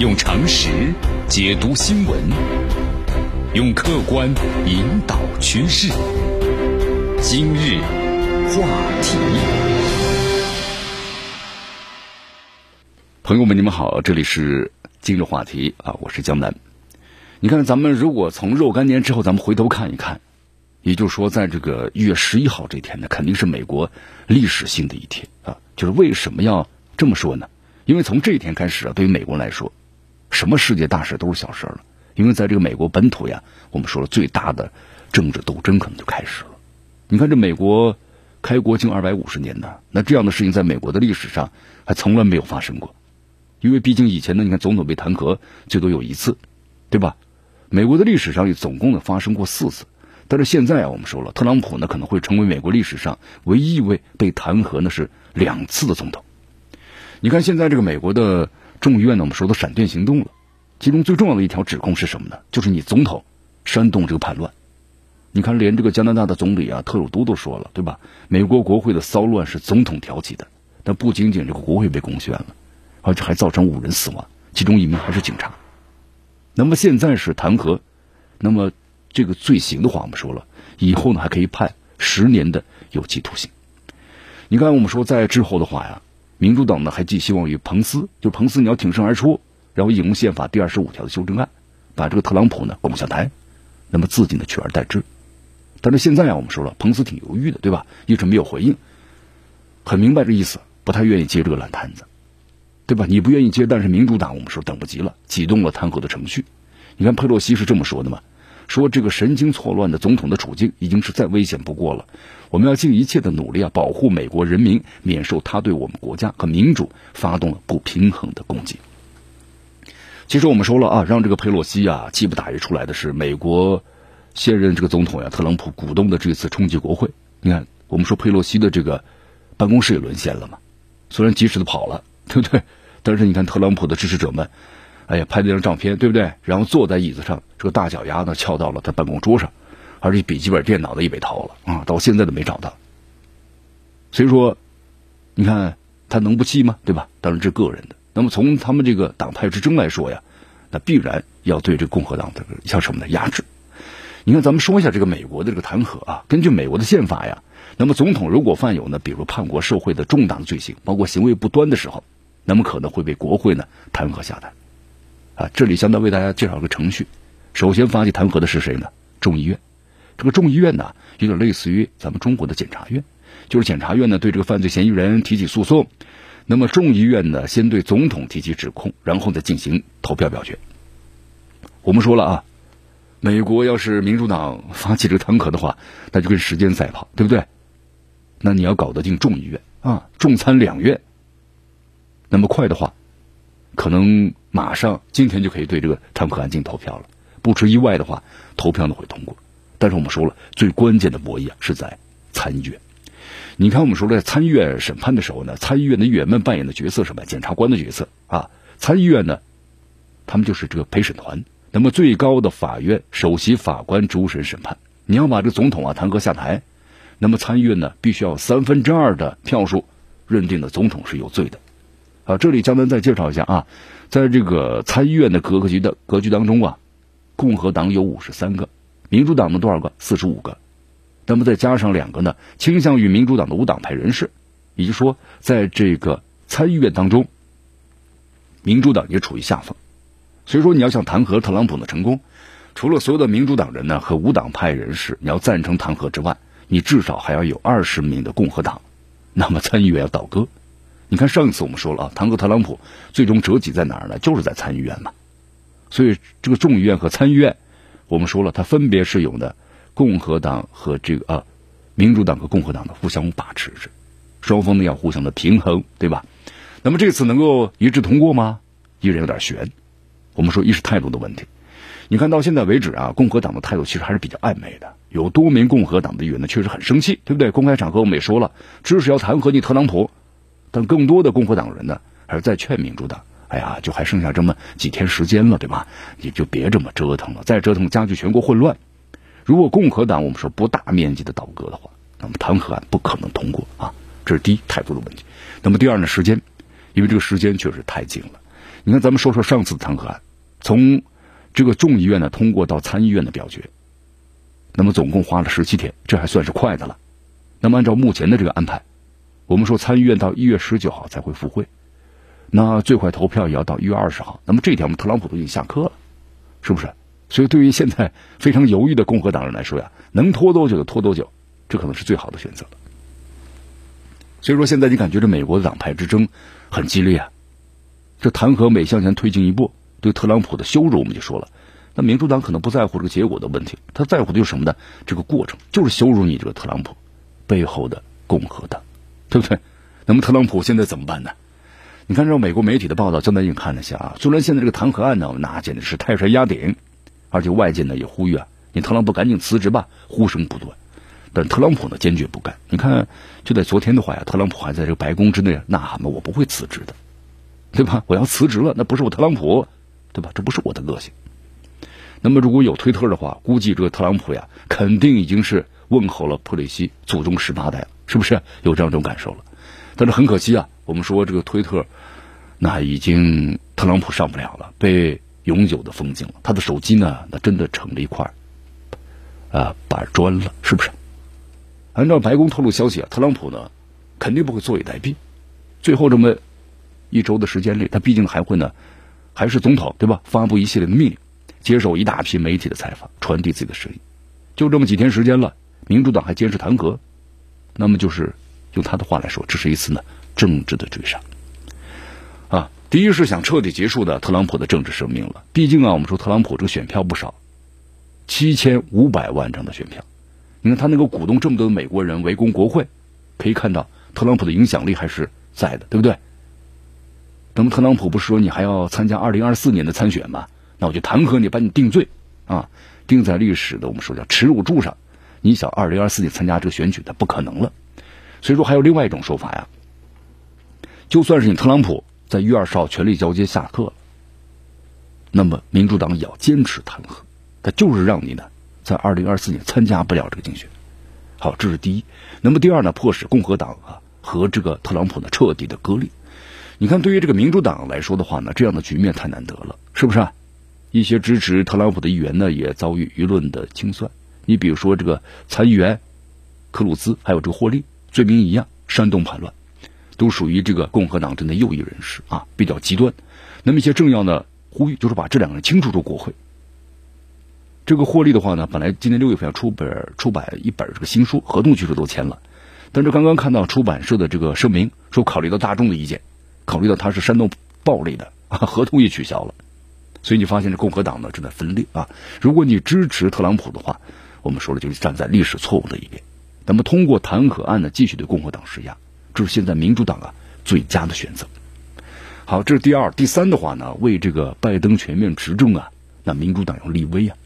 用常识解读新闻，用客观引导趋势。今日话题，朋友们，你们好，这里是今日话题啊，我是江南。你看，咱们如果从若干年之后，咱们回头看一看，也就是说，在这个一月十一号这天呢，肯定是美国历史性的一天啊。就是为什么要这么说呢？因为从这一天开始啊，对于美国来说。什么世界大事都是小事了，因为在这个美国本土呀，我们说了最大的政治斗争可能就开始了。你看这美国开国近二百五十年呢，那这样的事情在美国的历史上还从来没有发生过，因为毕竟以前呢，你看总统被弹劾最多有一次，对吧？美国的历史上也总共呢发生过四次，但是现在啊，我们说了，特朗普呢可能会成为美国历史上唯一一位被弹劾呢是两次的总统。你看现在这个美国的。众议院呢，我们说的闪电行动了，其中最重要的一条指控是什么呢？就是你总统煽动这个叛乱。你看，连这个加拿大的总理啊，特鲁多都说了，对吧？美国国会的骚乱是总统挑起的，但不仅仅这个国会被攻陷了，而且还造成五人死亡，其中一名还是警察。那么现在是弹劾，那么这个罪行的话，我们说了，以后呢还可以判十年的有期徒刑。你看，我们说在之后的话呀。民主党呢还寄希望于彭斯，就彭斯你要挺身而出，然后引用宪法第二十五条的修正案，把这个特朗普呢拱下台，那么自己呢取而代之。但是现在啊，我们说了，彭斯挺犹豫的，对吧？一直没有回应，很明白这意思，不太愿意接这个烂摊子，对吧？你不愿意接，但是民主党我们说等不及了，启动了弹劾的程序。你看佩洛西是这么说的嘛？说这个神经错乱的总统的处境已经是再危险不过了，我们要尽一切的努力啊，保护美国人民免受他对我们国家和民主发动了不平衡的攻击。其实我们说了啊，让这个佩洛西啊气不打一处来的是美国现任这个总统呀特朗普鼓动的这次冲击国会。你看，我们说佩洛西的这个办公室也沦陷了嘛，虽然及时的跑了，对不对？但是你看特朗普的支持者们。哎呀，拍那张照片，对不对？然后坐在椅子上，这个大脚丫呢翘到了他办公桌上，而且笔记本电脑呢也被掏了啊，到现在都没找到。所以说，你看他能不气吗？对吧？当然这个人的。那么从他们这个党派之争来说呀，那必然要对这个共和党这个叫什么呢？压制。你看，咱们说一下这个美国的这个弹劾啊，根据美国的宪法呀，那么总统如果犯有呢，比如叛国受贿的重大的罪行，包括行为不端的时候，那么可能会被国会呢弹劾下台。啊，这里相当为大家介绍个程序。首先发起弹劾的是谁呢？众议院。这个众议院呢，有点类似于咱们中国的检察院，就是检察院呢对这个犯罪嫌疑人提起诉讼，那么众议院呢先对总统提起指控，然后再进行投票表决。我们说了啊，美国要是民主党发起这个弹劾的话，那就跟时间赛跑，对不对？那你要搞得定众议院啊，众参两院，那么快的话。可能马上今天就可以对这个弹劾案进行投票了，不出意外的话，投票呢会通过。但是我们说了，最关键的博弈啊是在参议院。你看，我们说在参议院审判的时候呢，参议院的议员们扮演的角色什么？检察官的角色啊。参议院呢，他们就是这个陪审团。那么最高的法院首席法官主审审判。你要把这个总统啊弹劾下台，那么参议院呢必须要三分之二的票数认定的总统是有罪的。啊，这里江南再介绍一下啊，在这个参议院的格局的格局当中啊，共和党有五十三个，民主党的多少个？四十五个，那么再加上两个呢，倾向于民主党的无党派人士，也就是说，在这个参议院当中，民主党也处于下风。所以说，你要想弹劾特朗普的成功，除了所有的民主党人呢和无党派人士你要赞成弹劾之外，你至少还要有二十名的共和党，那么参议院要倒戈。你看，上一次我们说了啊，弹劾特朗普最终折戟在哪儿呢？就是在参议院嘛。所以这个众议院和参议院，我们说了，它分别是有的共和党和这个啊民主党和共和党的互相把持着，双方呢要互相的平衡，对吧？那么这次能够一致通过吗？依然有点悬。我们说一是态度的问题。你看到现在为止啊，共和党的态度其实还是比较暧昧的，有多名共和党的议员呢确实很生气，对不对？公开场合我们也说了，支持要弹劾你特朗普。但更多的共和党人呢，还是在劝民主党：“哎呀，就还剩下这么几天时间了，对吧？你就别这么折腾了，再折腾加剧全国混乱。如果共和党我们说不大面积的倒戈的话，那么弹劾案不可能通过啊。这是第一态度的问题。那么第二呢，时间，因为这个时间确实太紧了。你看，咱们说说上次弹劾案，从这个众议院呢通过到参议院的表决，那么总共花了十七天，这还算是快的了。那么按照目前的这个安排，我们说参议院到一月十九号才会复会，那最快投票也要到一月二十号。那么这一天，我们特朗普都已经下课了，是不是？所以对于现在非常犹豫的共和党人来说呀，能拖多久就拖多久，这可能是最好的选择了。所以说，现在你感觉这美国的党派之争很激烈啊。这弹劾每向前推进一步，对特朗普的羞辱，我们就说了。那民主党可能不在乎这个结果的问题，他在乎的就是什么呢？这个过程就是羞辱你这个特朗普背后的共和党，对不对？那么特朗普现在怎么办呢？你看，这美国媒体的报道，江南已经看了下啊。虽然现在这个弹劾案呢，那简直是泰山压顶，而且外界呢也呼吁啊，你特朗普赶紧辞职吧，呼声不断。但特朗普呢坚决不干。你看，就在昨天的话呀，特朗普还在这个白宫之内呐喊嘛，我不会辞职的。对吧？我要辞职了，那不是我特朗普，对吧？这不是我的个性。那么如果有推特的话，估计这个特朗普呀，肯定已经是问候了普雷西祖宗十八代了，是不是有这样一种感受了？但是很可惜啊，我们说这个推特，那已经特朗普上不了了，被永久的封禁了。他的手机呢，那真的成了一块啊板砖了，是不是？按照白宫透露消息啊，特朗普呢，肯定不会坐以待毙，最后这么。一周的时间里，他毕竟还会呢，还是总统对吧？发布一系列的命令，接受一大批媒体的采访，传递自己的声音。就这么几天时间了，民主党还坚持弹劾，那么就是用他的话来说，这是一次呢政治的追杀。啊，第一是想彻底结束的特朗普的政治生命了。毕竟啊，我们说特朗普这个选票不少，七千五百万张的选票，你看他能够鼓动这么多美国人围攻国会，可以看到特朗普的影响力还是在的，对不对？那么特朗普不是说你还要参加二零二四年的参选吗？那我就弹劾你，把你定罪啊，定在历史的我们说叫耻辱柱上。你想二零二四年参加这个选举，那不可能了。所以说还有另外一种说法呀，就算是你特朗普在一月二十号权力交接下课了，那么民主党也要坚持弹劾，他就是让你呢在二零二四年参加不了这个竞选。好，这是第一。那么第二呢，迫使共和党啊和这个特朗普呢彻底的割裂。你看，对于这个民主党来说的话呢，这样的局面太难得了，是不是？啊？一些支持特朗普的议员呢，也遭遇舆论的清算。你比如说这个参议员克鲁兹，还有这个霍利，罪名一样，煽动叛乱，都属于这个共和党阵的右翼人士啊，比较极端。那么一些政要呢，呼吁就是把这两个人清除出国会。这个霍利的话呢，本来今年六月份要出本出版一本这个新书，合同据说都签了，但是刚刚看到出版社的这个声明，说考虑到大众的意见。考虑到他是煽动暴力的啊，合同也取消了，所以你发现这共和党呢正在分裂啊。如果你支持特朗普的话，我们说了就是站在历史错误的一边。那么通过弹劾案呢，继续对共和党施压，这是现在民主党啊最佳的选择。好，这是第二、第三的话呢，为这个拜登全面执政啊，那民主党要立威啊。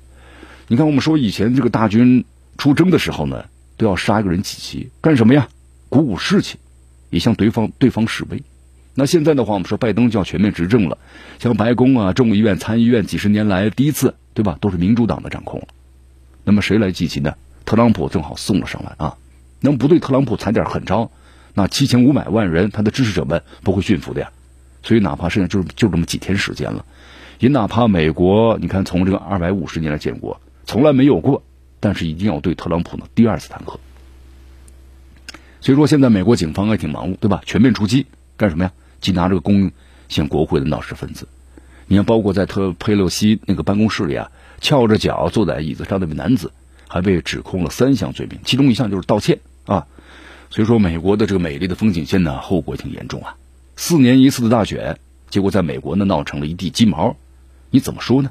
你看，我们说以前这个大军出征的时候呢，都要杀一个人几旗，干什么呀？鼓舞士气，也向对方对方示威。那现在的话，我们说拜登就要全面执政了，像白宫啊、众议院、参议院，几十年来第一次，对吧？都是民主党的掌控。那么谁来祭旗呢？特朗普正好送了上来啊！那么不对特朗普踩点狠招，那七千五百万人他的支持者们不会驯服的呀。所以哪怕剩下就就这么几天时间了，也哪怕美国你看从这个二百五十年来建国从来没有过，但是一定要对特朗普呢第二次弹劾。所以说现在美国警方也挺忙碌，对吧？全面出击干什么呀？缉拿这个攻陷国会的闹事分子，你看，包括在特佩洛西那个办公室里啊，翘着脚坐在椅子上那位男子，还被指控了三项罪名，其中一项就是盗窃啊。所以说，美国的这个美丽的风景线呢，后果挺严重啊。四年一次的大选，结果在美国呢闹成了一地鸡毛，你怎么说呢？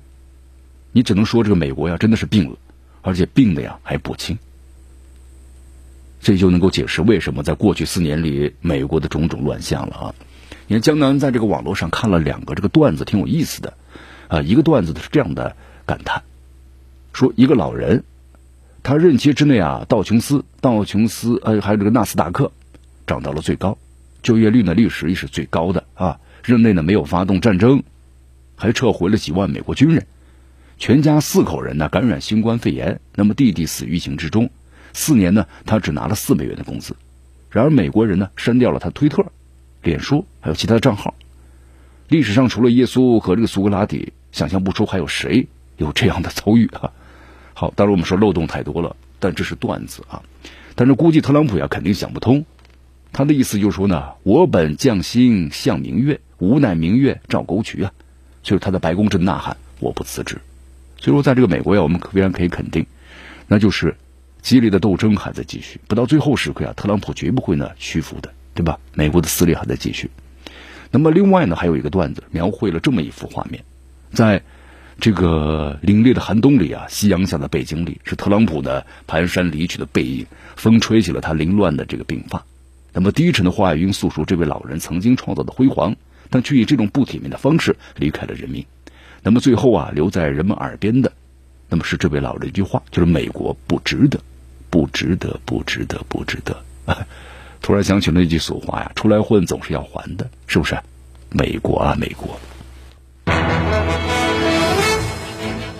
你只能说这个美国呀，真的是病了，而且病的呀还不轻。这就能够解释为什么在过去四年里，美国的种种乱象了啊。你看江南在这个网络上看了两个这个段子，挺有意思的，啊，一个段子是这样的感叹，说一个老人，他任期之内啊，道琼斯、道琼斯呃还有这个纳斯达克涨到了最高，就业率呢历史也是最高的啊，任内呢没有发动战争，还撤回了几万美国军人，全家四口人呢感染新冠肺炎，那么弟弟死于疫情之中，四年呢他只拿了四美元的工资，然而美国人呢删掉了他推特。脸书还有其他的账号，历史上除了耶稣和这个苏格拉底，想象不出还有谁有这样的遭遇啊。好，当然我们说漏洞太多了，但这是段子啊。但是估计特朗普呀肯定想不通，他的意思就是说呢，我本将心向明月，无奈明月照沟渠啊。就是他在白宫正呐喊，我不辞职。所以说，在这个美国呀，我们非常可以肯定，那就是激烈的斗争还在继续。不到最后时刻呀，特朗普绝不会呢屈服的，对吧？美国的撕裂还在继续。那么另外呢，还有一个段子描绘了这么一幅画面，在这个凛冽的寒冬里啊，夕阳下的背景里是特朗普呢蹒跚离去的背影，风吹起了他凌乱的这个鬓发。那么低沉的话语诉说这位老人曾经创造的辉煌，但却以这种不体面的方式离开了人民。那么最后啊，留在人们耳边的，那么是这位老人一句话，就是美国不值得，不值得，不值得，不值得。突然想起那句俗话呀：“出来混总是要还的，是不是？”美国啊，美国！